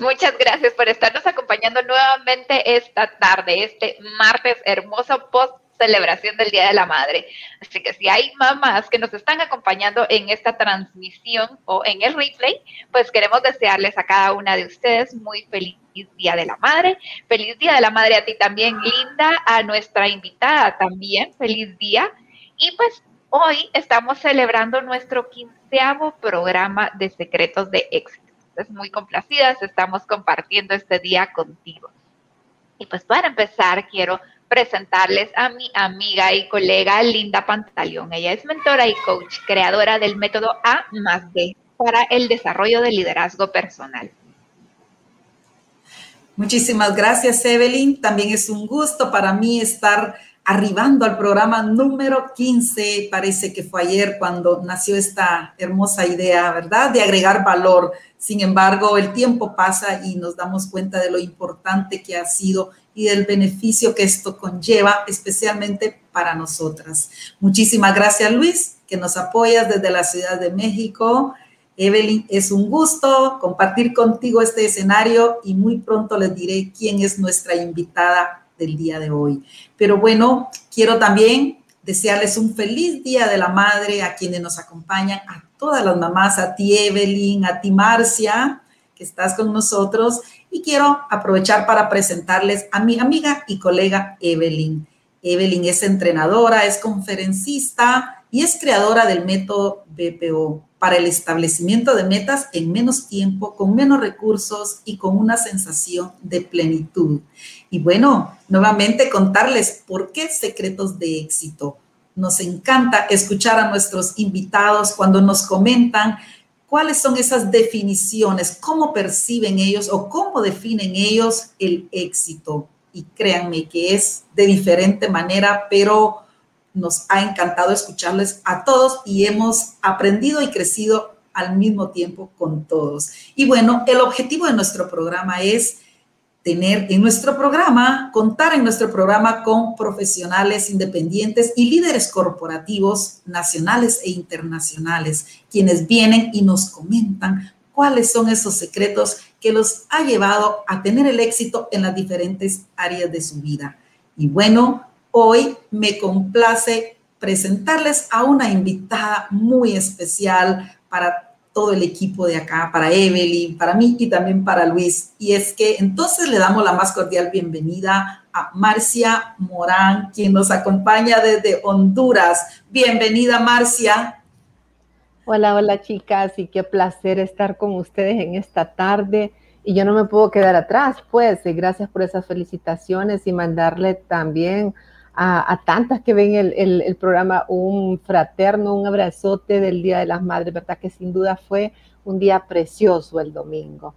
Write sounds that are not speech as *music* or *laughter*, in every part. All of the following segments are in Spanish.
Muchas gracias por estarnos acompañando nuevamente esta tarde, este martes hermoso post celebración del Día de la Madre. Así que si hay mamás que nos están acompañando en esta transmisión o en el replay, pues queremos desearles a cada una de ustedes muy feliz Día de la Madre. Feliz Día de la Madre a ti también, Linda, a nuestra invitada también. Feliz día. Y pues hoy estamos celebrando nuestro quinceavo programa de Secretos de Éxito. Es muy complacidas, estamos compartiendo este día contigo. Y pues para empezar, quiero presentarles a mi amiga y colega Linda Pantaleón. Ella es mentora y coach, creadora del método A más D para el desarrollo del liderazgo personal. Muchísimas gracias, Evelyn. También es un gusto para mí estar arribando al programa número 15. Parece que fue ayer cuando nació esta hermosa idea, ¿verdad? De agregar valor. Sin embargo, el tiempo pasa y nos damos cuenta de lo importante que ha sido y del beneficio que esto conlleva, especialmente para nosotras. Muchísimas gracias, Luis, que nos apoyas desde la Ciudad de México. Evelyn, es un gusto compartir contigo este escenario y muy pronto les diré quién es nuestra invitada del día de hoy. Pero bueno, quiero también desearles un feliz Día de la Madre a quienes nos acompañan, a todas las mamás, a ti Evelyn, a ti Marcia, que estás con nosotros, y quiero aprovechar para presentarles a mi amiga y colega Evelyn. Evelyn es entrenadora, es conferencista y es creadora del método BPO para el establecimiento de metas en menos tiempo, con menos recursos y con una sensación de plenitud. Y bueno, nuevamente contarles por qué secretos de éxito. Nos encanta escuchar a nuestros invitados cuando nos comentan cuáles son esas definiciones, cómo perciben ellos o cómo definen ellos el éxito. Y créanme que es de diferente manera, pero nos ha encantado escucharles a todos y hemos aprendido y crecido al mismo tiempo con todos. Y bueno, el objetivo de nuestro programa es tener en nuestro programa, contar en nuestro programa con profesionales independientes y líderes corporativos nacionales e internacionales, quienes vienen y nos comentan cuáles son esos secretos que los ha llevado a tener el éxito en las diferentes áreas de su vida. Y bueno, hoy me complace presentarles a una invitada muy especial para todo el equipo de acá, para Evelyn, para mí y también para Luis. Y es que entonces le damos la más cordial bienvenida a Marcia Morán, quien nos acompaña desde Honduras. Bienvenida, Marcia. Hola, hola chicas, y qué placer estar con ustedes en esta tarde. Y yo no me puedo quedar atrás, pues, gracias por esas felicitaciones y mandarle también a, tantas que ven el, programa un fraterno, un abrazote del Día de las Madres, ¿verdad? Que sin duda fue un día precioso el domingo.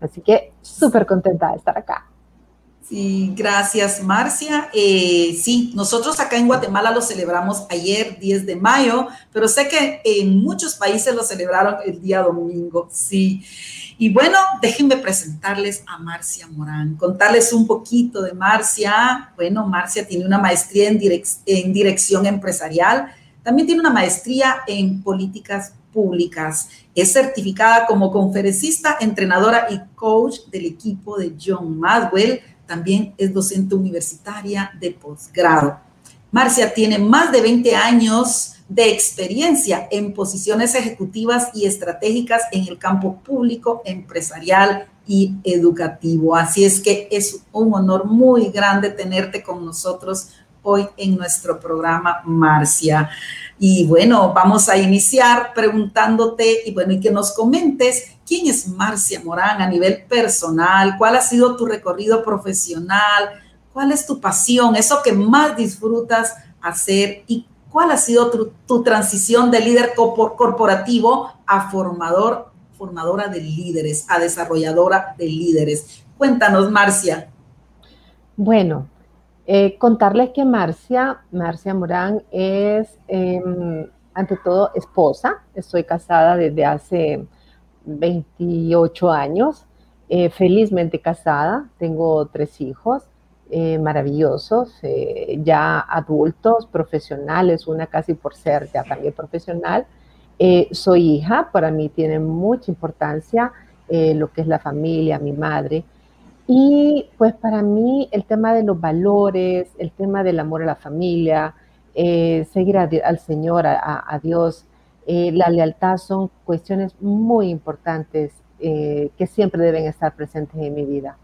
Así que súper contenta de estar acá. Sí, gracias Marcia. Eh, sí, nosotros acá en Guatemala lo celebramos ayer, 10 de mayo, pero sé que en muchos países lo celebraron el día domingo. Sí. Y bueno, déjenme presentarles a Marcia Morán, contarles un poquito de Marcia. Bueno, Marcia tiene una maestría en, dirección empresarial, también tiene una maestría en políticas públicas. Es certificada como conferencista, entrenadora y coach del equipo de John Madwell. También es docente universitaria de posgrado. Marcia tiene más de 20 años de experiencia en posiciones ejecutivas y estratégicas en el campo público, empresarial y educativo. Así es que es un honor muy grande tenerte con nosotros hoy en nuestro programa, Marcia. Y bueno, vamos a iniciar preguntándote y bueno, y que nos comentes quién es Marcia Morán a nivel personal, cuál ha sido tu recorrido profesional, cuál es tu pasión, eso que más disfrutas hacer y ¿Cuál ha sido tu, transición de líder corporativo a formador, formadora de líderes, a desarrolladora de líderes? Cuéntanos, Marcia. Bueno, eh, contarles que Marcia, Marcia Morán, es em, ante todo esposa. Estoy casada desde hace 28 años, eh, felizmente casada, tengo tres hijos. Eh, maravillosos, eh, ya adultos, profesionales, una casi por ser ya también profesional. Eh, soy hija, para mí tiene mucha importancia lo que es la familia, mi madre. Y pues para mí el tema de los valores, el tema del amor a la familia, seguir al Señor, a, Dios, la lealtad son cuestiones muy importantes que siempre deben estar presentes en mi vida.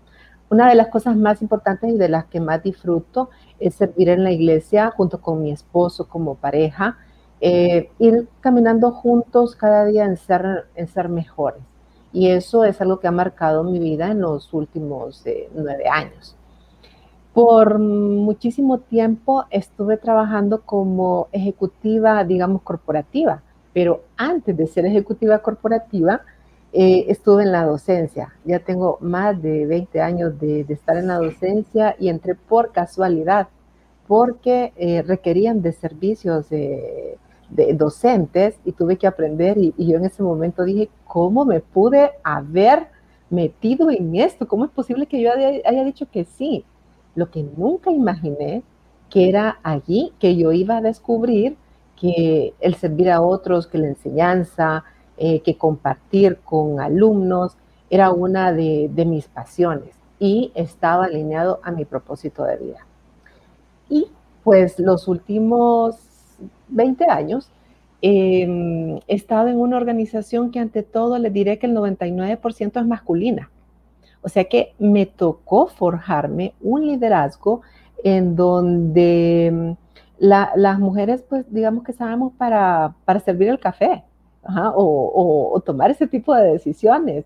Una de las cosas más importantes y de las que más disfruto es servir en la iglesia junto con mi esposo como pareja, ir caminando juntos cada día en ser, en ser mejores. Y eso es algo que ha marcado mi vida en los últimos eh, nueve años. Por muchísimo tiempo estuve trabajando como ejecutiva, digamos, corporativa, pero antes de ser ejecutiva corporativa, eh, estuve en la docencia. Ya tengo más de 20 años de, estar en la docencia y entré por casualidad, porque eh, requerían de servicios de de docentes y tuve que aprender y, yo en ese momento dije, ¿cómo me pude haber metido en esto? ¿Cómo es posible que yo haya, dicho que sí? Lo que nunca imaginé que era allí que yo iba a descubrir que el servir a otros, que la enseñanza, eh, que compartir con alumnos era una de, mis pasiones y estaba alineado a mi propósito de vida. Y pues los últimos 20 años, em, he estado en una organización que ante todo les diré que el 99% es masculina. O sea que me tocó forjarme un liderazgo en donde em, las mujeres, pues digamos que estábamos para, servir el café o, tomar ese tipo de decisiones.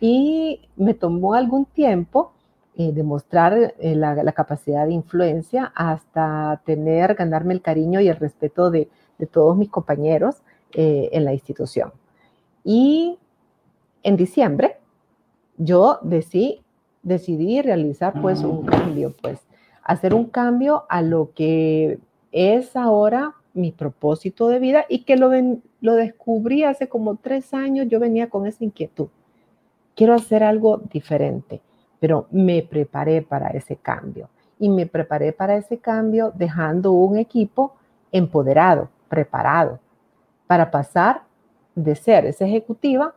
Y me tomó algún tiempo eh, demostrar eh, la, capacidad de influencia hasta tener, ganarme el cariño y el respeto de, todos mis compañeros eh, en la institución. Y en diciembre yo decidí, decidí realizar pues un cambio, pues hacer un cambio a lo que es ahora mi propósito de vida y que lo, lo descubrí hace como tres años, yo venía con esa inquietud. Quiero hacer algo diferente pero me preparé para ese cambio. Y me preparé para ese cambio dejando un equipo empoderado, preparado, para pasar de ser esa ejecutiva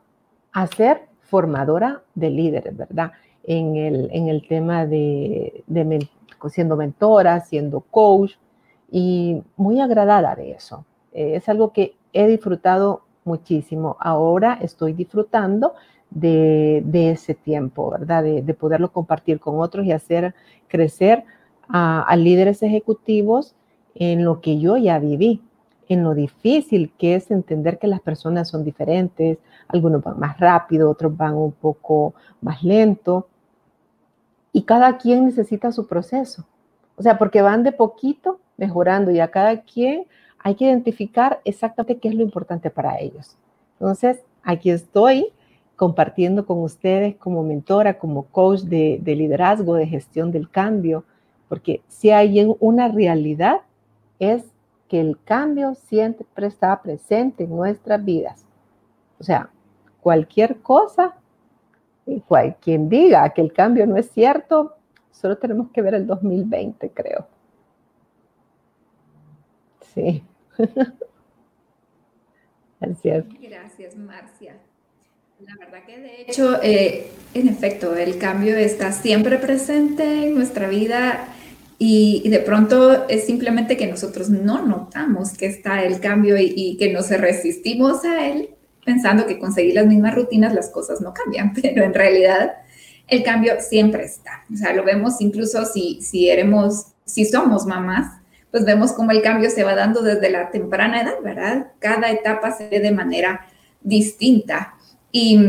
a ser formadora de líderes, ¿verdad? En el, en el tema de, de siendo mentora, siendo coach, y muy agradada de eso. es algo que he disfrutado muchísimo. Ahora estoy disfrutando de, ese tiempo, ¿verdad? De, poderlo compartir con otros y hacer crecer a, líderes ejecutivos en lo que yo ya viví, en lo difícil que es entender que las personas son diferentes, algunos van más rápido, otros van un poco más lento, y cada quien necesita su proceso. O sea, porque van de poquito mejorando y a cada quien hay que identificar exactamente qué es lo importante para ellos. Entonces, aquí estoy compartiendo con ustedes como mentora, como coach de, liderazgo, de gestión del cambio, porque si hay una realidad es que el cambio siempre está presente en nuestras vidas. O sea, cualquier cosa, quien diga que el cambio no es cierto, solo tenemos que ver el 2020, creo. Sí. *laughs* Gracias, Marcia. La verdad que de hecho, eh, en efecto, el cambio está siempre presente en nuestra vida y, de pronto es simplemente que nosotros no notamos que está el cambio y, que nos resistimos a él pensando que conseguir las mismas rutinas las cosas no cambian, *laughs* pero en realidad el cambio siempre está. O sea, lo vemos incluso si, si, eremos, si somos mamás, pues vemos cómo el cambio se va dando desde la temprana edad, ¿verdad? Cada etapa se ve de manera distinta. Y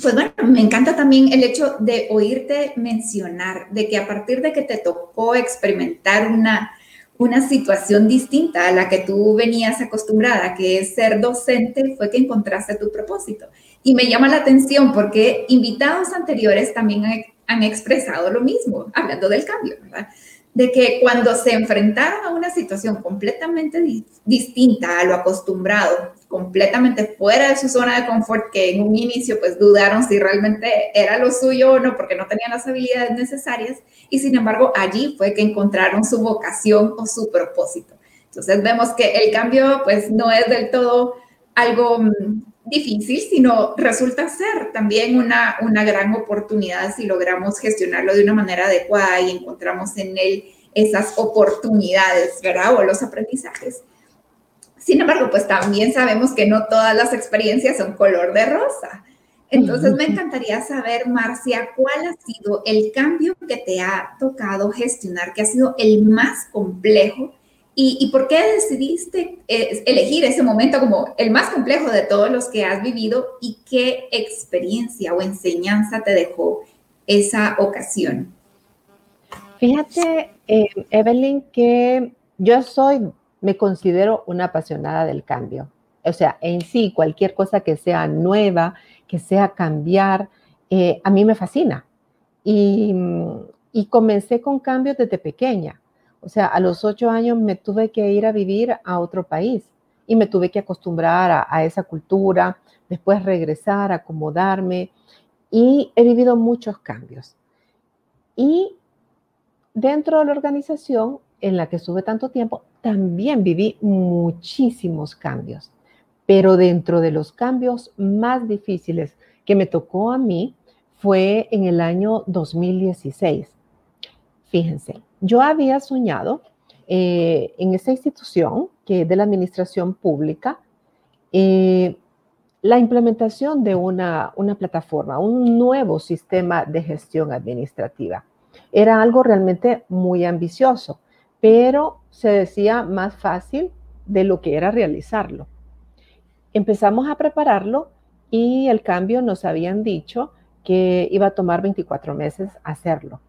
pues bueno, me encanta también el hecho de oírte mencionar de que a partir de que te tocó experimentar una, una situación distinta a la que tú venías acostumbrada, que es ser docente, fue que encontraste tu propósito. Y me llama la atención porque invitados anteriores también han, han expresado lo mismo, hablando del cambio, ¿verdad? De que cuando se enfrentaron a una situación completamente distinta a lo acostumbrado, completamente fuera de su zona de confort, que en un inicio pues dudaron si realmente era lo suyo o no, porque no tenían las habilidades necesarias, y sin embargo allí fue que encontraron su vocación o su propósito. Entonces vemos que el cambio pues no es del todo algo mm, difícil, sino resulta ser también una, una gran oportunidad si logramos gestionarlo de una manera adecuada y encontramos en él esas oportunidades, ¿verdad? O los aprendizajes. Sin embargo, pues también sabemos que no todas las experiencias son color de rosa. Entonces me encantaría saber, Marcia, cuál ha sido el cambio que te ha tocado gestionar, que ha sido el más complejo y, por qué decidiste eh, elegir ese momento como el más complejo de todos los que has vivido y qué experiencia o enseñanza te dejó esa ocasión. Fíjate, eh, Evelyn, que yo soy, me considero una apasionada del cambio. O sea, en sí, cualquier cosa que sea nueva, que sea cambiar, eh, a mí me fascina. Y, y comencé con cambios desde pequeña. O sea, a los ocho años me tuve que ir a vivir a otro país y me tuve que acostumbrar a, esa cultura, después regresar, acomodarme y he vivido muchos cambios. Y dentro de la organización en la que estuve tanto tiempo, también viví muchísimos cambios. Pero dentro de los cambios más difíciles que me tocó a mí fue en el año 2016. Fíjense, yo había soñado eh, en esa institución que es de la administración pública eh, la implementación de una, una plataforma, un nuevo sistema de gestión administrativa. Era algo realmente muy ambicioso, pero se decía más fácil de lo que era realizarlo. Empezamos a prepararlo y el cambio nos habían dicho que iba a tomar 24 meses hacerlo.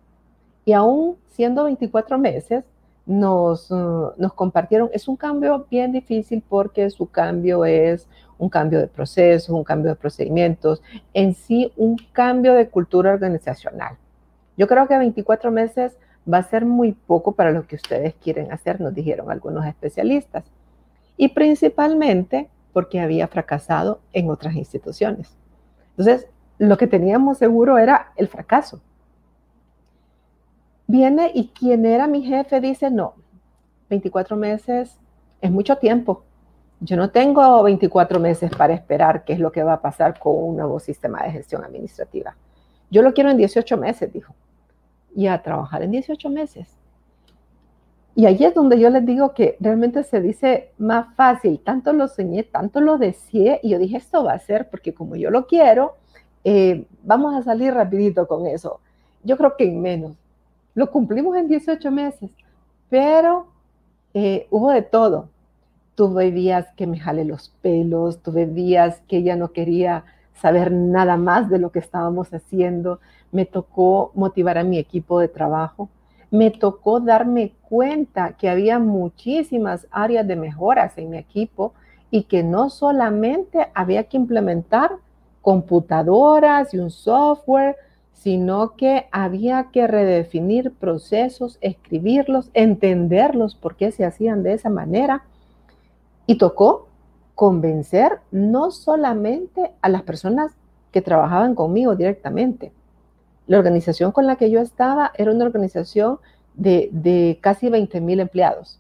Y aún siendo 24 meses, nos, uh, nos compartieron, es un cambio bien difícil porque su cambio es un cambio de procesos, un cambio de procedimientos, en sí un cambio de cultura organizacional. Yo creo que 24 meses va a ser muy poco para lo que ustedes quieren hacer, nos dijeron algunos especialistas. Y principalmente porque había fracasado en otras instituciones. Entonces, lo que teníamos seguro era el fracaso. Viene y quien era mi jefe dice, no, 24 meses es mucho tiempo. Yo no tengo 24 meses para esperar qué es lo que va a pasar con un nuevo sistema de gestión administrativa. Yo lo quiero en 18 meses, dijo. Y a trabajar en 18 meses. Y ahí es donde yo les digo que realmente se dice más fácil. Tanto lo soñé, tanto lo deseé. Y yo dije, esto va a ser porque como yo lo quiero, eh, vamos a salir rapidito con eso. Yo creo que en menos. Lo cumplimos en 18 meses, pero eh, hubo de todo. Tuve días que me jale los pelos, tuve días que ya no quería saber nada más de lo que estábamos haciendo. Me tocó motivar a mi equipo de trabajo. Me tocó darme cuenta que había muchísimas áreas de mejoras en mi equipo y que no solamente había que implementar computadoras y un software, sino que había que redefinir procesos, escribirlos, entenderlos, por qué se hacían de esa manera. Y tocó convencer no solamente a las personas que trabajaban conmigo directamente. La organización con la que yo estaba era una organización de, casi 20 mil empleados.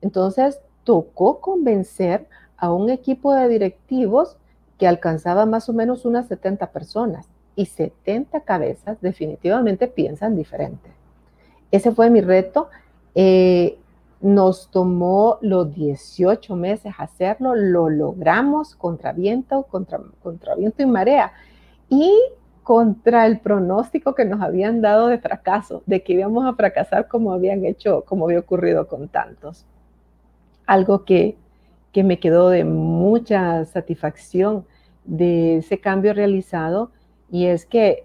Entonces, tocó convencer a un equipo de directivos que alcanzaba más o menos unas 70 personas y 70 cabezas definitivamente piensan diferente. Ese fue mi reto. Eh, nos tomó los 18 meses hacerlo, lo logramos contra viento, contra, contra viento y marea. Y contra el pronóstico que nos habían dado de fracaso, de que íbamos a fracasar como habían hecho, como había ocurrido con tantos. Algo que, que me quedó de mucha satisfacción de ese cambio realizado y es que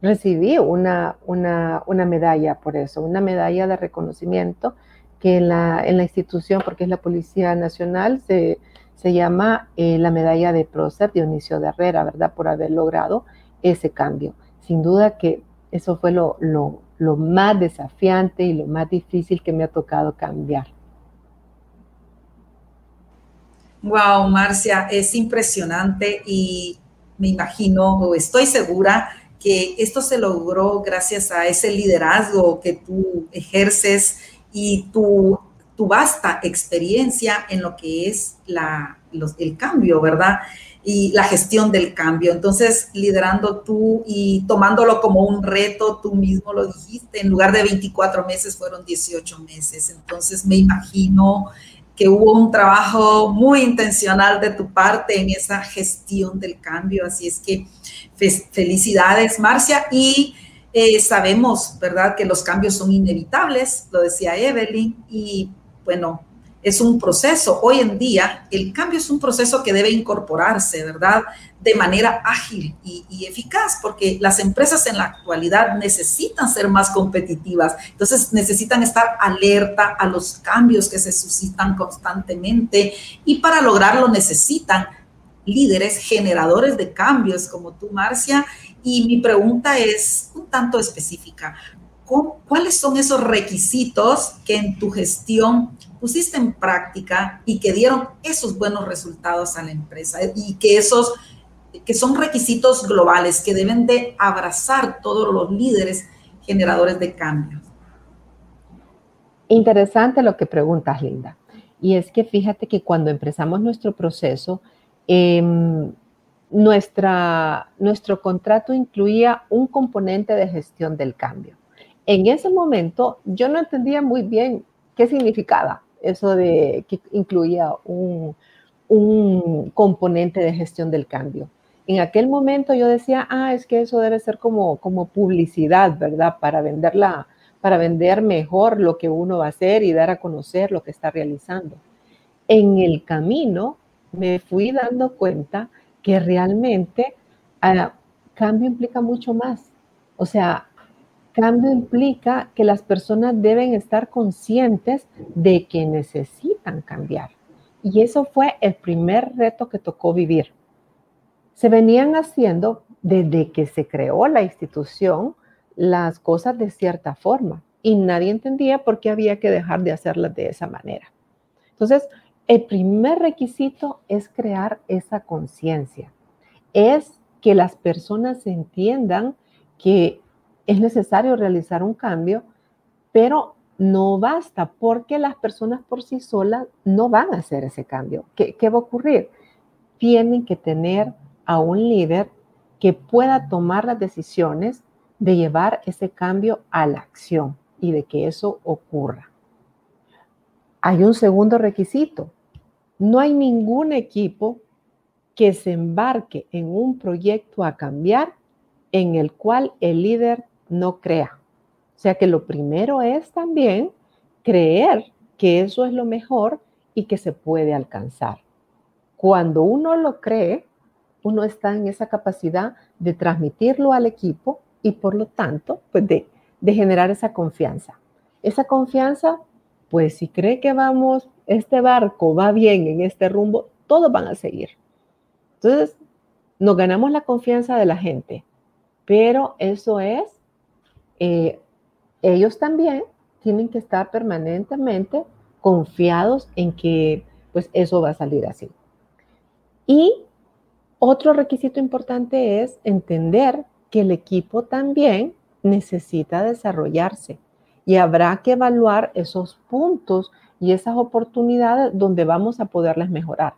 recibí una, una, medalla por eso, una medalla de reconocimiento que en la, en la institución, porque es la Policía Nacional, se, se llama eh, la medalla de prócer Dionisio de Herrera, ¿verdad? Por haber logrado ese cambio. Sin duda que eso fue lo, lo, lo más desafiante y lo más difícil que me ha tocado cambiar. Wow, Marcia, es impresionante y me imagino o estoy segura que esto se logró gracias a ese liderazgo que tú ejerces y tu, tu vasta experiencia en lo que es la, el cambio, ¿verdad? y la gestión del cambio. Entonces, liderando tú y tomándolo como un reto, tú mismo lo dijiste, en lugar de 24 meses fueron 18 meses. Entonces, me imagino que hubo un trabajo muy intencional de tu parte en esa gestión del cambio. Así es que felicidades, Marcia. Y eh, sabemos, ¿verdad?, que los cambios son inevitables, lo decía Evelyn, y bueno, es un proceso. Hoy en día, el cambio es un proceso que debe incorporarse, ¿verdad? De manera ágil y, eficaz, porque las empresas en la actualidad necesitan ser más competitivas. Entonces, necesitan estar alerta a los cambios que se suscitan constantemente y para lograrlo necesitan líderes generadores de cambios como tú, Marcia. Y mi pregunta es un tanto específica. ¿Cuáles son esos requisitos que en tu gestión pusiste en práctica y que dieron esos buenos resultados a la empresa y que esos que son requisitos globales que deben de abrazar todos los líderes generadores de cambio. Interesante lo que preguntas, Linda. Y es que fíjate que cuando empezamos nuestro proceso, em, nuestra, nuestro contrato incluía un componente de gestión del cambio. En ese momento yo no entendía muy bien qué significaba eso de que incluía un, componente de gestión del cambio. En aquel momento yo decía, ah, es que eso debe ser como, como publicidad, ¿verdad? Para venderla, para vender mejor lo que uno va a hacer y dar a conocer lo que está realizando. En el camino me fui dando cuenta que realmente ah, cambio implica mucho más. O sea, Cambio implica que las personas deben estar conscientes de que necesitan cambiar. Y eso fue el primer reto que tocó vivir. Se venían haciendo desde que se creó la institución las cosas de cierta forma y nadie entendía por qué había que dejar de hacerlas de esa manera. Entonces, el primer requisito es crear esa conciencia. Es que las personas entiendan que es necesario realizar un cambio, pero no basta porque las personas por sí solas no van a hacer ese cambio. ¿Qué, va a ocurrir? Tienen que tener a un líder que pueda tomar las decisiones de llevar ese cambio a la acción y de que eso ocurra. Hay un segundo requisito. No hay ningún equipo que se embarque en un proyecto a cambiar en el cual el líder no crea. O sea que lo primero es también creer que eso es lo mejor y que se puede alcanzar. Cuando uno lo cree, uno está en esa capacidad de transmitirlo al equipo y por lo tanto, pues de, generar esa confianza. Esa confianza, pues si cree que vamos, este barco va bien en este rumbo, todos van a seguir. Entonces, nos ganamos la confianza de la gente, pero eso es eh, ellos también tienen que estar permanentemente confiados en que pues eso va a salir así. Y otro requisito importante es entender que el equipo también necesita desarrollarse y habrá que evaluar esos puntos y esas oportunidades donde vamos a poderles mejorar.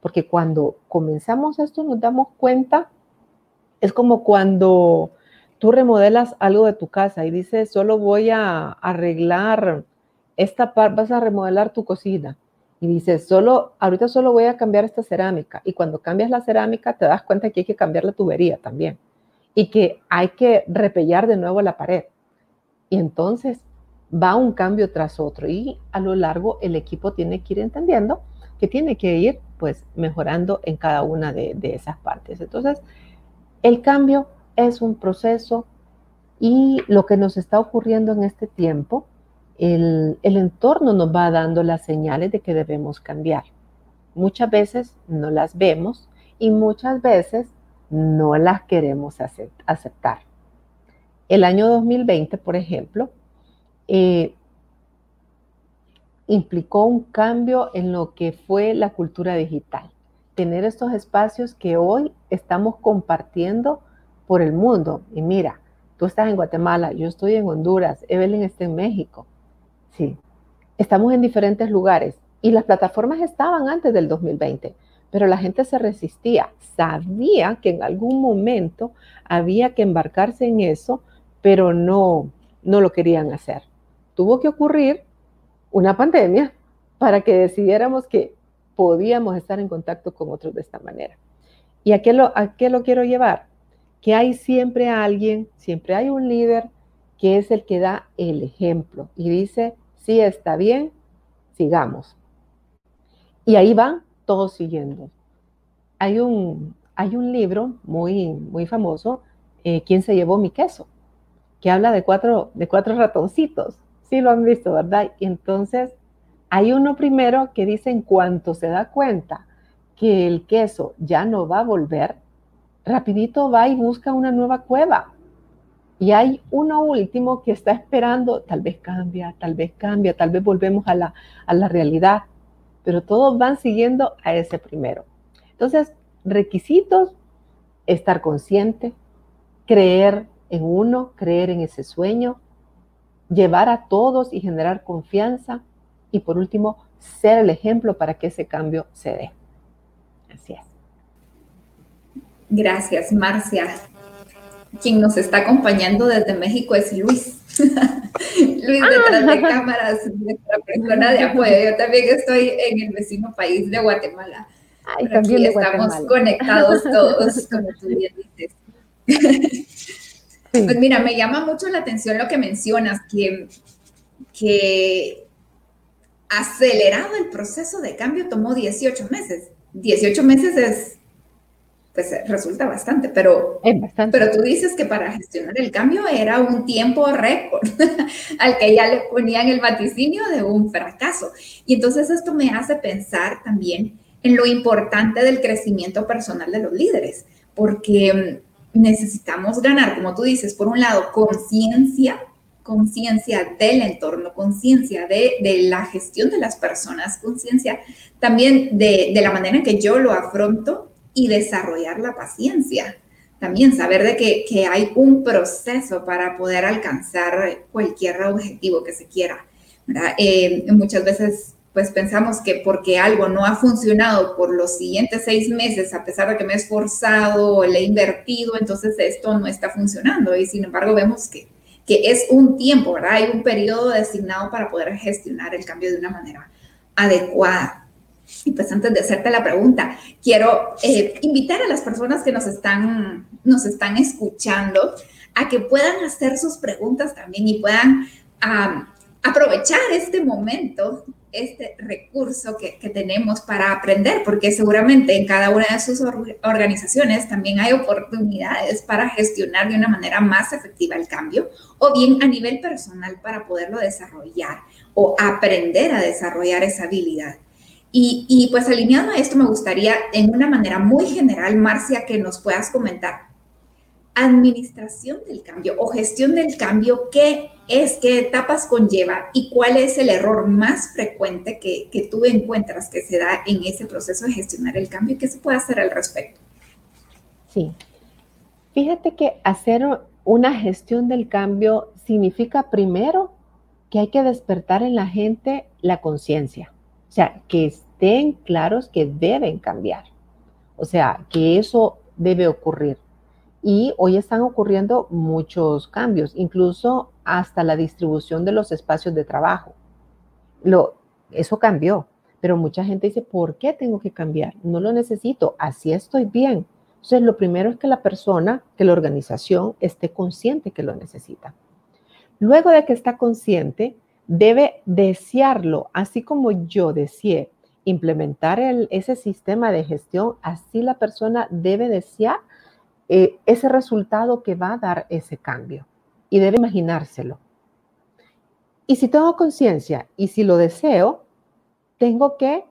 Porque cuando comenzamos esto nos damos cuenta, es como cuando tú remodelas algo de tu casa y dices, solo voy a arreglar esta parte, vas a remodelar tu cocina. Y dices, solo, ahorita solo voy a cambiar esta cerámica. Y cuando cambias la cerámica, te das cuenta que hay que cambiar la tubería también. Y que hay que repellar de nuevo la pared. Y entonces va un cambio tras otro. Y a lo largo el equipo tiene que ir entendiendo que tiene que ir pues mejorando en cada una de, de esas partes. Entonces, el cambio es un proceso y lo que nos está ocurriendo en este tiempo, el, entorno nos va dando las señales de que debemos cambiar. Muchas veces no las vemos y muchas veces no las queremos aceptar. El año 2020, por ejemplo, eh, implicó un cambio en lo que fue la cultura digital. Tener estos espacios que hoy estamos compartiendo por el mundo. Y mira, tú estás en Guatemala, yo estoy en Honduras, Evelyn está en México. Sí, estamos en diferentes lugares y las plataformas estaban antes del 2020, pero la gente se resistía, sabía que en algún momento había que embarcarse en eso, pero no, no lo querían hacer. Tuvo que ocurrir una pandemia para que decidiéramos que podíamos estar en contacto con otros de esta manera. ¿Y a qué lo, a qué lo quiero llevar? Que hay siempre alguien, siempre hay un líder que es el que da el ejemplo y dice, sí, está bien, sigamos. Y ahí van todos siguiendo. Hay un, hay un libro muy, muy famoso, eh, ¿Quién se llevó mi queso? Que habla de cuatro, de cuatro ratoncitos. Sí lo han visto, ¿verdad? Y entonces hay uno primero que dice en cuanto se da cuenta que el queso ya no va a volver, rapidito va y busca una nueva cueva. Y hay uno último que está esperando, tal vez cambia, tal vez cambia, tal vez volvemos a la, a la realidad, pero todos van siguiendo a ese primero. Entonces, requisitos, estar consciente, creer en uno, creer en ese sueño, llevar a todos y generar confianza, y por último, ser el ejemplo para que ese cambio se dé. Así es. Gracias, Marcia. Quien nos está acompañando desde México es Luis. *laughs* Luis detrás de ah. cámaras, nuestra persona de *laughs* apoyo. Yo también estoy en el vecino país de Guatemala. Ay, también estamos conectados *laughs* todos, como tú bien dices. Pues mira, me llama mucho la atención lo que mencionas, que, que acelerado el proceso de cambio tomó 18 meses. 18 meses es, pues resulta bastante, pero, pero tú dices que para gestionar el cambio era un tiempo récord *laughs* al que ya le ponían el vaticinio de un fracaso. Y entonces esto me hace pensar también en lo importante del crecimiento personal de los líderes, porque mm, necesitamos ganar, como tú dices, por un lado, conciencia conciencia del entorno, conciencia de, la gestión de las personas, conciencia también de, la manera en que yo lo afronto y desarrollar la paciencia. También saber de que, hay un proceso para poder alcanzar cualquier objetivo que se quiera. Eh, muchas veces pues pensamos que porque algo no ha funcionado por los siguientes seis meses, a pesar de que me he esforzado, le he invertido, entonces esto no está funcionando. Y sin embargo vemos que que es un tiempo, ¿verdad? Hay un periodo designado para poder gestionar el cambio de una manera adecuada. Y pues antes de hacerte la pregunta, quiero eh, invitar a las personas que nos están, nos están escuchando a que puedan hacer sus preguntas también y puedan aprovechar este momento este recurso que, tenemos para aprender, porque seguramente en cada una de sus organizaciones también hay oportunidades para gestionar de una manera más efectiva el cambio, o bien a nivel personal para poderlo desarrollar o aprender a desarrollar esa habilidad. Y, pues alineado a esto, me gustaría en una manera muy general, Marcia, que nos puedas comentar administración del cambio o gestión del cambio, ¿qué es, qué etapas conlleva y cuál es el error más frecuente que, que tú encuentras que se da en ese proceso de gestionar el cambio y qué se puede hacer al respecto? Sí, fíjate que hacer una gestión del cambio significa primero que hay que despertar en la gente la conciencia, sea, que estén claros que deben cambiar, o sea, que eso debe ocurrir. Y hoy están ocurriendo muchos cambios, incluso hasta la distribución de los espacios de trabajo. Lo, eso cambió, pero mucha gente dice, ¿por qué tengo que cambiar? No lo necesito, así estoy bien. Entonces, lo primero es que la persona, que la organización esté consciente que lo necesita. Luego de que está consciente, debe desearlo, así como yo deseé implementar ese sistema de gestión, así la persona debe desear eh, ese resultado que va a dar ese cambio y debe imaginárselo. Y si tengo conciencia y si lo deseo, tengo que,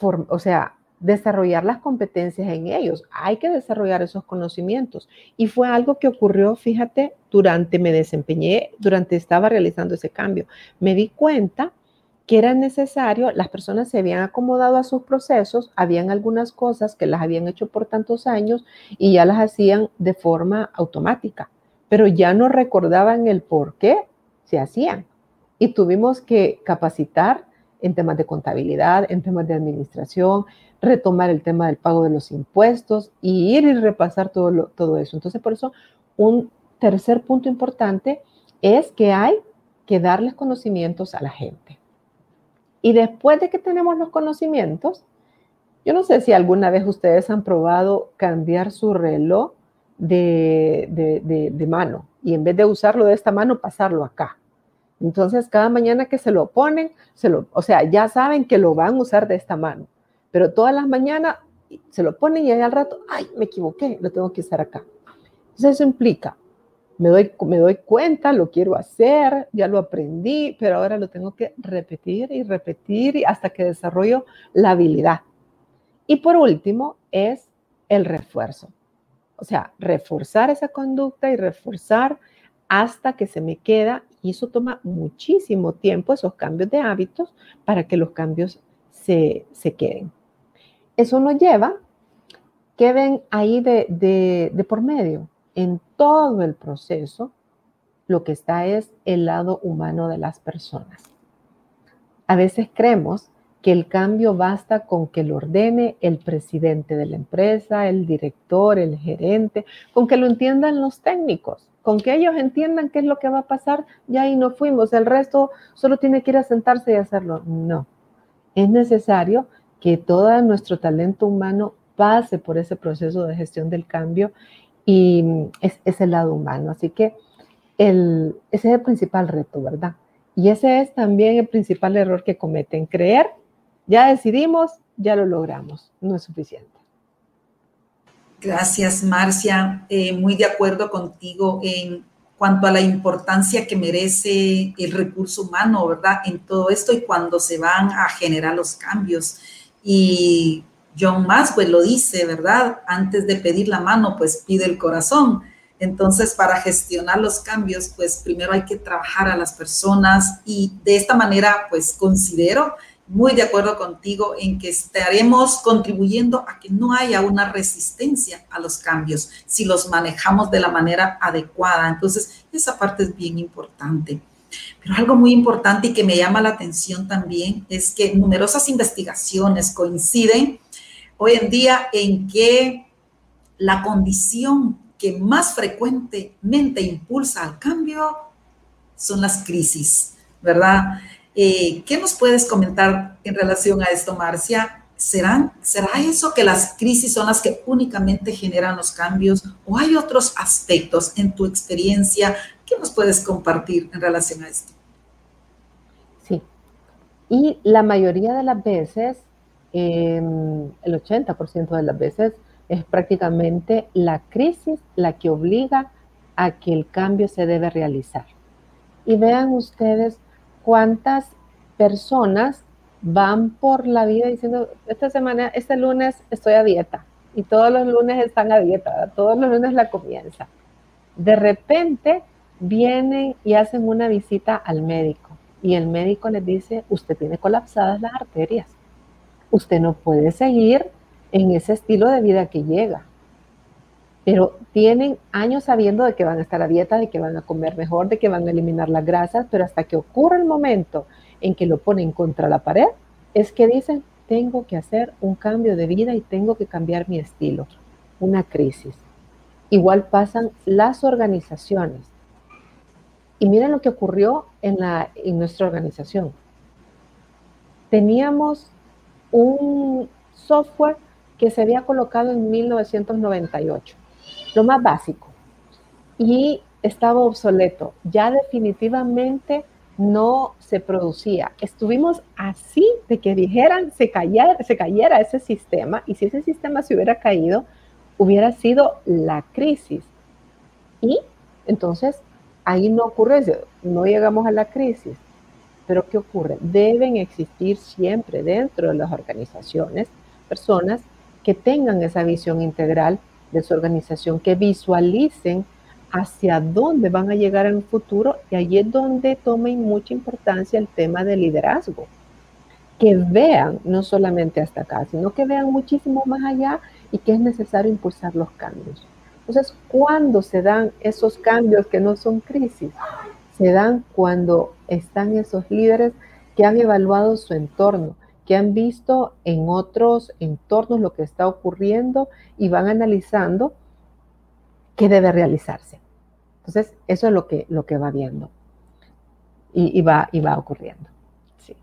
o sea, desarrollar las competencias en ellos. Hay que desarrollar esos conocimientos. Y fue algo que ocurrió, fíjate, durante, me desempeñé, durante estaba realizando ese cambio. Me di cuenta que era necesario, las personas se habían acomodado a sus procesos, habían algunas cosas que las habían hecho por tantos años y ya las hacían de forma automática, pero ya no recordaban el por qué se hacían. Y tuvimos que capacitar en temas de contabilidad, en temas de administración, retomar el tema del pago de los impuestos y ir y repasar todo, todo eso. Entonces, por eso, un tercer punto importante es que hay que darles conocimientos a la gente. Y después de que tenemos los conocimientos, yo no sé si alguna vez ustedes han probado cambiar su reloj de, mano y en vez de usarlo de esta mano, pasarlo acá. Entonces, cada mañana que se lo ponen, se lo, o sea, ya saben que lo van a usar de esta mano, pero todas las mañanas se lo ponen y ahí al rato, ay, me equivoqué, lo tengo que usar acá. Entonces, eso implica, me doy, me doy cuenta, lo quiero hacer, ya lo aprendí, pero ahora lo tengo que repetir y repetir hasta que desarrollo la habilidad. Y por último es el refuerzo. O sea, reforzar esa conducta y reforzar hasta que se me queda. Y eso toma muchísimo tiempo, esos cambios de hábitos, para que los cambios se, queden. Eso nos lleva, queden ahí de, de por medio, en todo el proceso, lo que está es el lado humano de las personas. A veces creemos que el cambio basta con que lo ordene el presidente de la empresa, el director, el gerente, con que lo entiendan los técnicos, con que ellos entiendan qué es lo que va a pasar, ya ahí no fuimos, el resto solo tiene que ir a sentarse y hacerlo. No, es necesario que todo nuestro talento humano pase por ese proceso de gestión del cambio y es, el lado humano. Así que ese es el principal reto, ¿verdad? Y ese es también el principal error que cometen, creer ya decidimos, ya lo logramos, no es suficiente. Gracias, Marcia. Eh, muy de acuerdo contigo en cuanto a la importancia que merece el recurso humano, ¿verdad? En todo esto y cuando se van a generar los cambios. Y John Maxwell lo dice, ¿verdad? Antes de pedir la mano, pues pide el corazón. Entonces, para gestionar los cambios, pues primero hay que trabajar a las personas y de esta manera, pues considero muy de acuerdo contigo en que estaremos contribuyendo a que no haya una resistencia a los cambios si los manejamos de la manera adecuada. Entonces, esa parte es bien importante. Pero algo muy importante y que me llama la atención también es que numerosas investigaciones coinciden hoy en día en que la condición que más frecuentemente impulsa al cambio son las crisis, ¿verdad? Eh, ¿Qué nos puedes comentar en relación a esto, Marcia? ¿Serán, ¿Será eso que las crisis son las que únicamente generan los cambios o hay otros aspectos en tu experiencia que nos puedes compartir en relación a esto? Sí, y la mayoría de las veces, em, el 80% de las veces, es prácticamente la crisis la que obliga a que el cambio se debe realizar. Y vean ustedes cuántas personas van por la vida diciendo, esta semana, este lunes estoy a dieta y todos los lunes están a dieta, todos los lunes la comienza. De repente vienen y hacen una visita al médico y el médico les dice, usted tiene colapsadas las arterias, usted no puede seguir en ese estilo de vida que llega pero tienen años sabiendo de que van a estar a dieta, de que van a comer mejor, de que van a eliminar las grasas, pero hasta que ocurre el momento en que lo ponen contra la pared, es que dicen, tengo que hacer un cambio de vida y tengo que cambiar mi estilo, una crisis. Igual pasan las organizaciones. Y miren lo que ocurrió en, nuestra organización. Teníamos un software que se había colocado en 1998 lo más básico. Y estaba obsoleto, ya definitivamente no se producía. Estuvimos así de que dijeran se cayera, se cayera ese sistema y si ese sistema se hubiera caído, hubiera sido la crisis. Y entonces ahí no ocurre, no llegamos a la crisis. Pero ¿qué ocurre? Deben existir siempre dentro de las organizaciones personas que tengan esa visión integral de su organización, que visualicen hacia dónde van a llegar en el futuro y ahí es donde tomen mucha importancia el tema del liderazgo. Que vean no solamente hasta acá, sino que vean muchísimo más allá y que es necesario impulsar los cambios. Entonces, ¿cuándo se dan esos cambios que no son crisis? Se dan cuando están esos líderes que han evaluado su entorno, que han visto en otros entornos lo que está ocurriendo y van analizando qué debe realizarse. Entonces, eso es lo que, lo que va viendo y, va, y va ocurriendo. Sí.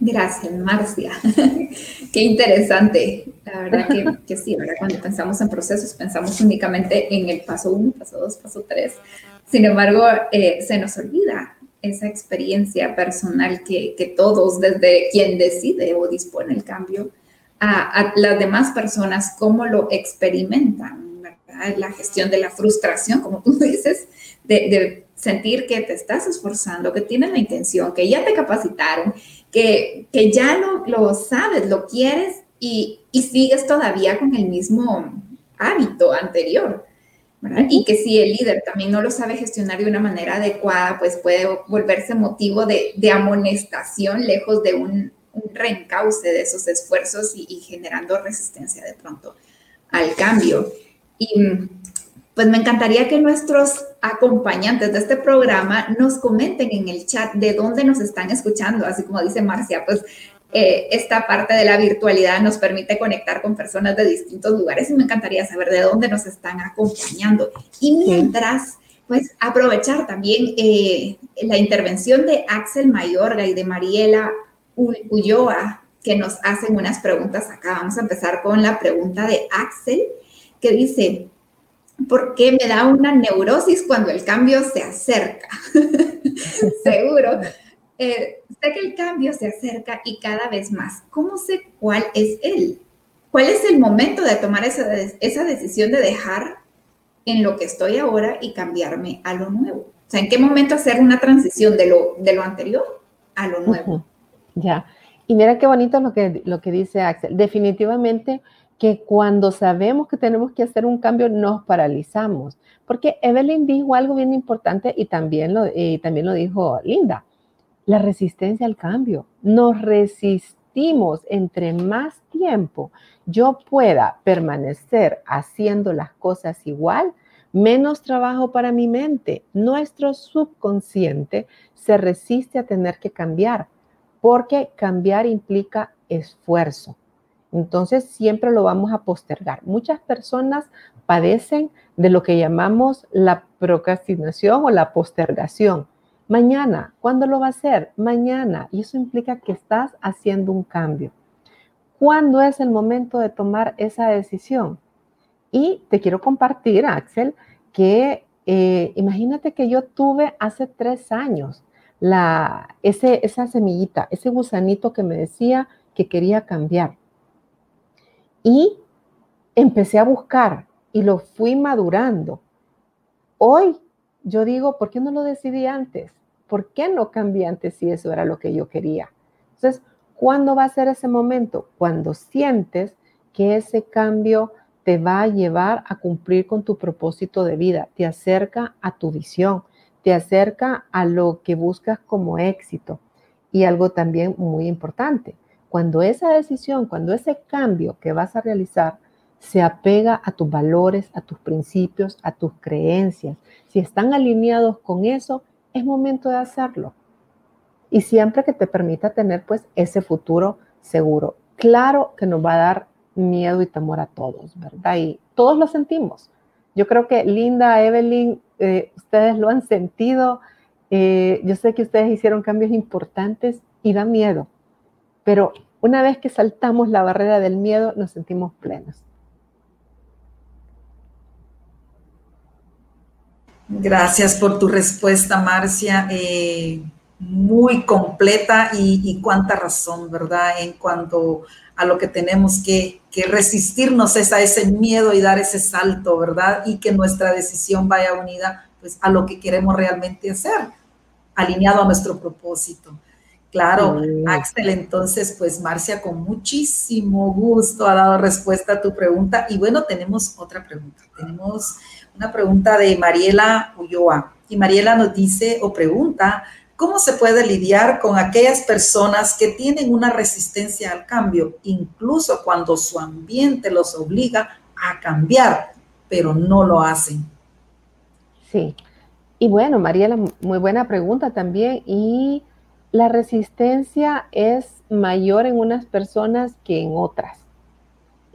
Gracias, Marcia. *laughs* Qué interesante. La verdad que, *laughs* que sí, ¿verdad? cuando pensamos en procesos, pensamos únicamente en el paso uno, paso dos, paso tres. Sin embargo, eh, se nos olvida esa experiencia personal que, todos, desde quien decide o dispone el cambio, a, las demás personas, cómo lo experimentan. La gestión de la frustración, como tú *laughs* dices, de, sentir que te estás esforzando, que tienes la intención, que ya te capacitaron, que, que ya lo, lo, sabes, lo quieres y, sigues todavía con el mismo hábito anterior. ¿Verdad? Y que si el líder también no lo sabe gestionar de una manera adecuada, pues puede volverse motivo de, de amonestación lejos de un, un, reencauce de esos esfuerzos y, y generando resistencia de pronto al cambio. Y pues me encantaría que nuestros acompañantes de este programa nos comenten en el chat de dónde nos están escuchando, así como dice Marcia, pues eh, esta parte de la virtualidad nos permite conectar con personas de distintos lugares y me encantaría saber de dónde nos están acompañando. Y mientras, pues aprovechar también eh, la intervención de Axel Mayorga y de Mariela Ulloa, que nos hacen unas preguntas acá. Vamos a empezar con la pregunta de Axel, que dice, porque me da una neurosis cuando el cambio se acerca. *laughs* Seguro. *laughs* Eh, sé que el cambio se acerca y cada vez más. ¿Cómo sé cuál es él? ¿Cuál es el momento de tomar esa, esa decisión de dejar en lo que estoy ahora y cambiarme a lo nuevo? O sea, ¿en qué momento hacer una transición de lo, de lo anterior a lo nuevo? Ya. Y mira qué bonito lo que, lo que dice Axel. Definitivamente que cuando sabemos que tenemos que hacer un cambio nos paralizamos. Porque Evelyn dijo algo bien importante y también lo, también lo dijo Linda, la resistencia al cambio. Nos resistimos entre más tiempo yo pueda permanecer haciendo las cosas igual, menos trabajo para mi mente. Nuestro subconsciente se resiste a tener que cambiar porque cambiar implica esfuerzo. Entonces siempre lo vamos a postergar. Muchas personas padecen de lo que llamamos la procrastinación o la postergación. Mañana, ¿cuándo lo va a hacer? Mañana. Y eso implica que estás haciendo un cambio. ¿Cuándo es el momento de tomar esa decisión? Y te quiero compartir, Axel, que eh, imagínate que yo tuve hace tres años la, esa semillita, ese gusanito que me decía que quería cambiar. Y empecé a buscar y lo fui madurando. Hoy yo digo, ¿por qué no lo decidí antes? ¿Por qué no cambié antes si eso era lo que yo quería? Entonces, ¿cuándo va a ser ese momento? Cuando sientes que ese cambio te va a llevar a cumplir con tu propósito de vida, te acerca a tu visión, te acerca a lo que buscas como éxito. Y algo también muy importante, cuando esa decisión, cuando ese cambio que vas a realizar se apega a tus valores, a tus principios, a tus creencias, si están alineados con eso, es momento de hacerlo. Y siempre que te permita tener pues ese futuro seguro. Claro que nos va a dar miedo y temor a todos, ¿verdad? Y todos lo sentimos. Yo creo que Linda, Evelyn, eh, ustedes lo han sentido. Eh, yo sé que ustedes hicieron cambios importantes y da miedo pero una vez que saltamos la barrera del miedo, nos sentimos plenos. Gracias por tu respuesta, Marcia. Eh, muy completa y, cuánta razón, ¿verdad? En cuanto a lo que tenemos que, que, resistirnos es a ese miedo y dar ese salto, ¿verdad? Y que nuestra decisión vaya unida pues, a lo que queremos realmente hacer, alineado a nuestro propósito. Claro, Axel, entonces, pues Marcia, con muchísimo gusto ha dado respuesta a tu pregunta. Y bueno, tenemos otra pregunta. Tenemos una pregunta de Mariela Ulloa. Y Mariela nos dice o pregunta, ¿cómo se puede lidiar con aquellas personas que tienen una resistencia al cambio, incluso cuando su ambiente los obliga a cambiar, pero no lo hacen? Sí, Y bueno, Mariela, muy buena pregunta también. Y la resistencia es mayor en unas personas que en otras.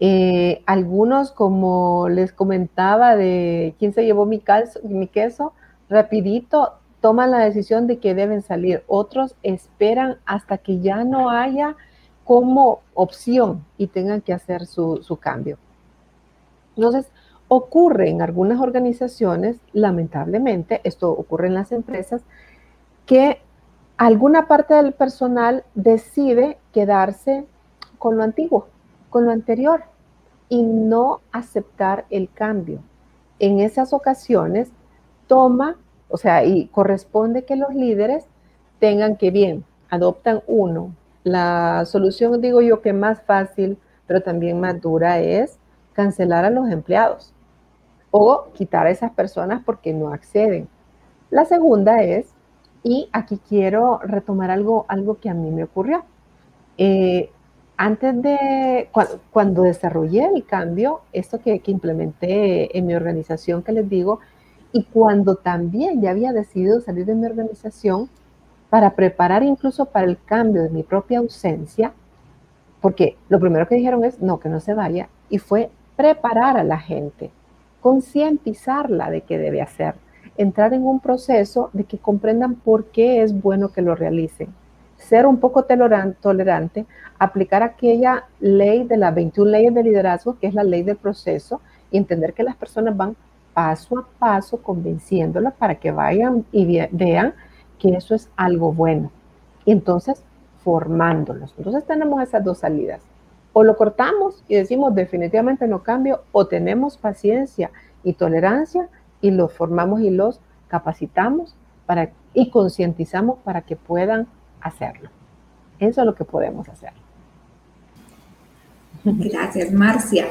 Eh, algunos, como les comentaba, de quién se llevó mi, calzo, mi queso, rapidito toman la decisión de que deben salir. Otros esperan hasta que ya no haya como opción y tengan que hacer su, su cambio. Entonces, ocurre en algunas organizaciones, lamentablemente, esto ocurre en las empresas, que alguna parte del personal decide quedarse con lo antiguo, con lo anterior y no aceptar el cambio. En esas ocasiones toma, o sea, y corresponde que los líderes tengan que bien, adoptan uno. La solución, digo yo, que más fácil, pero también más dura es cancelar a los empleados o quitar a esas personas porque no acceden. La segunda es y aquí quiero retomar algo, algo que a mí me ocurrió. Eh, antes de, cuando, desarrollé el cambio, esto que, que, implementé en mi organización que les digo, y cuando también ya había decidido salir de mi organización para preparar incluso para el cambio de mi propia ausencia, porque lo primero que dijeron es, no, que no se vaya, y fue preparar a la gente, concientizarla de qué debe hacer entrar en un proceso de que comprendan por qué es bueno que lo realicen. Ser un poco tolerante, aplicar aquella ley de las 21 leyes de liderazgo, que es la ley del proceso, y entender que las personas van paso a paso convenciéndolas para que vayan y vean que eso es algo bueno. Y entonces formándolos. Entonces tenemos esas dos salidas. O lo cortamos y decimos definitivamente no cambio, o tenemos paciencia y tolerancia y los formamos y los capacitamos para, y concientizamos para que puedan hacerlo. Eso es lo que podemos hacer. Gracias, Marcia.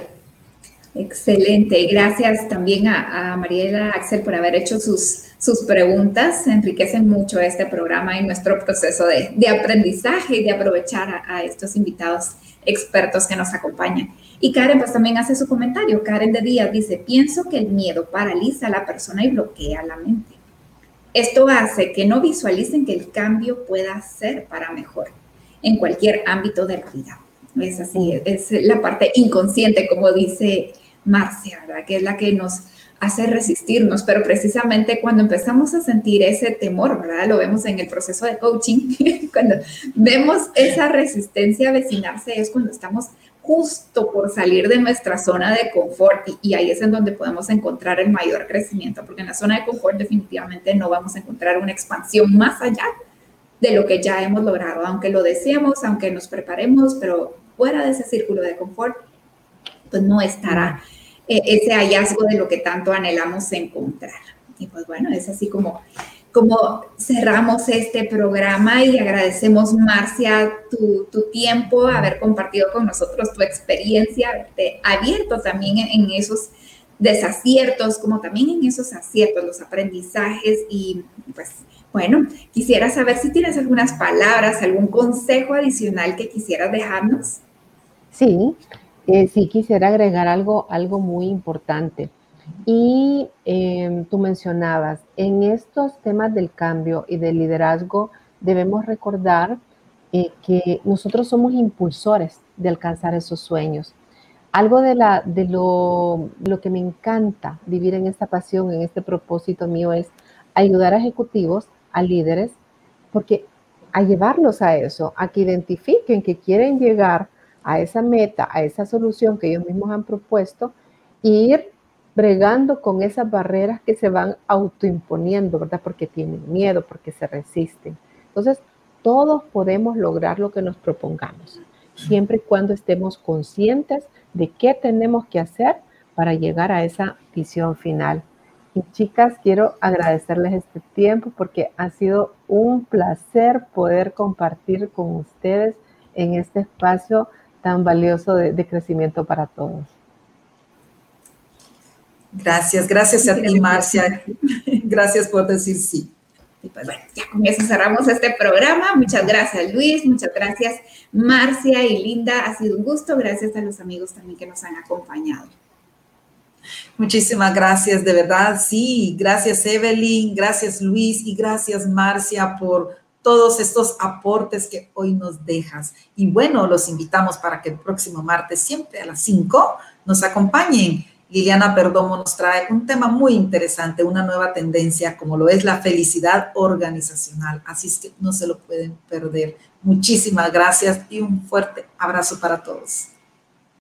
Excelente. Gracias también a, Mariela Axel por haber hecho sus, sus preguntas. Enriquecen mucho este programa y nuestro proceso de, aprendizaje y de aprovechar a, a estos invitados expertos que nos acompañan. Y Karen pues también hace su comentario. Karen de Díaz dice, pienso que el miedo paraliza a la persona y bloquea la mente. Esto hace que no visualicen que el cambio pueda ser para mejor en cualquier ámbito de la vida. Es así, es la parte inconsciente, como dice Marcia, ¿verdad? Que es la que nos hace resistirnos, pero precisamente cuando empezamos a sentir ese temor, ¿verdad? Lo vemos en el proceso de coaching, *laughs* cuando vemos esa resistencia a vecinarse es cuando estamos justo por salir de nuestra zona de confort y, ahí es en donde podemos encontrar el mayor crecimiento, porque en la zona de confort definitivamente no vamos a encontrar una expansión más allá de lo que ya hemos logrado, aunque lo deseemos, aunque nos preparemos, pero fuera de ese círculo de confort, pues no estará e, ese hallazgo de lo que tanto anhelamos encontrar. Y pues bueno, es así como, como cerramos este programa y agradecemos, Marcia, tu, tu tiempo, haber compartido con nosotros tu experiencia, haberte abierto también en, esos desaciertos, como también en esos aciertos, los aprendizajes y pues bueno, quisiera saber si tienes algunas palabras, algún consejo adicional que quisieras dejarnos. Sí, eh, sí quisiera agregar algo, algo muy importante. Y em, tú mencionabas, en estos temas del cambio y del liderazgo, debemos recordar eh, que nosotros somos impulsores de alcanzar esos sueños. Algo de, la, de lo, lo que me encanta vivir en esta pasión, en este propósito mío, es ayudar a ejecutivos, a líderes, porque a llevarlos a eso, a que identifiquen que quieren llegar a esa meta, a esa solución que ellos mismos han propuesto, e ir bregando con esas barreras que se van autoimponiendo, ¿verdad? Porque tienen miedo, porque se resisten. Entonces, todos podemos lograr lo que nos propongamos, siempre y cuando estemos conscientes de qué tenemos que hacer para llegar a esa visión final. Y chicas, quiero agradecerles este tiempo porque ha sido un placer poder compartir con ustedes en este espacio tan valioso de, crecimiento para todos. Gracias, gracias a ti, Marcia. *laughs* Gracias por decir sí. Y pues bueno, ya con eso cerramos este programa. Muchas gracias, Luis. Muchas gracias, Marcia y Linda. Ha sido un gusto. Gracias a los amigos también que nos han acompañado. Muchísimas gracias, de verdad, sí, gracias Evelyn, gracias Luis y gracias Marcia por todos estos aportes que hoy nos dejas. Y bueno, los invitamos para que el próximo martes, siempre a las 5, nos acompañen. Liliana Perdomo nos trae un tema muy interesante, una nueva tendencia como lo es la felicidad organizacional. Así es que no se lo pueden perder. Muchísimas gracias y un fuerte abrazo para todos.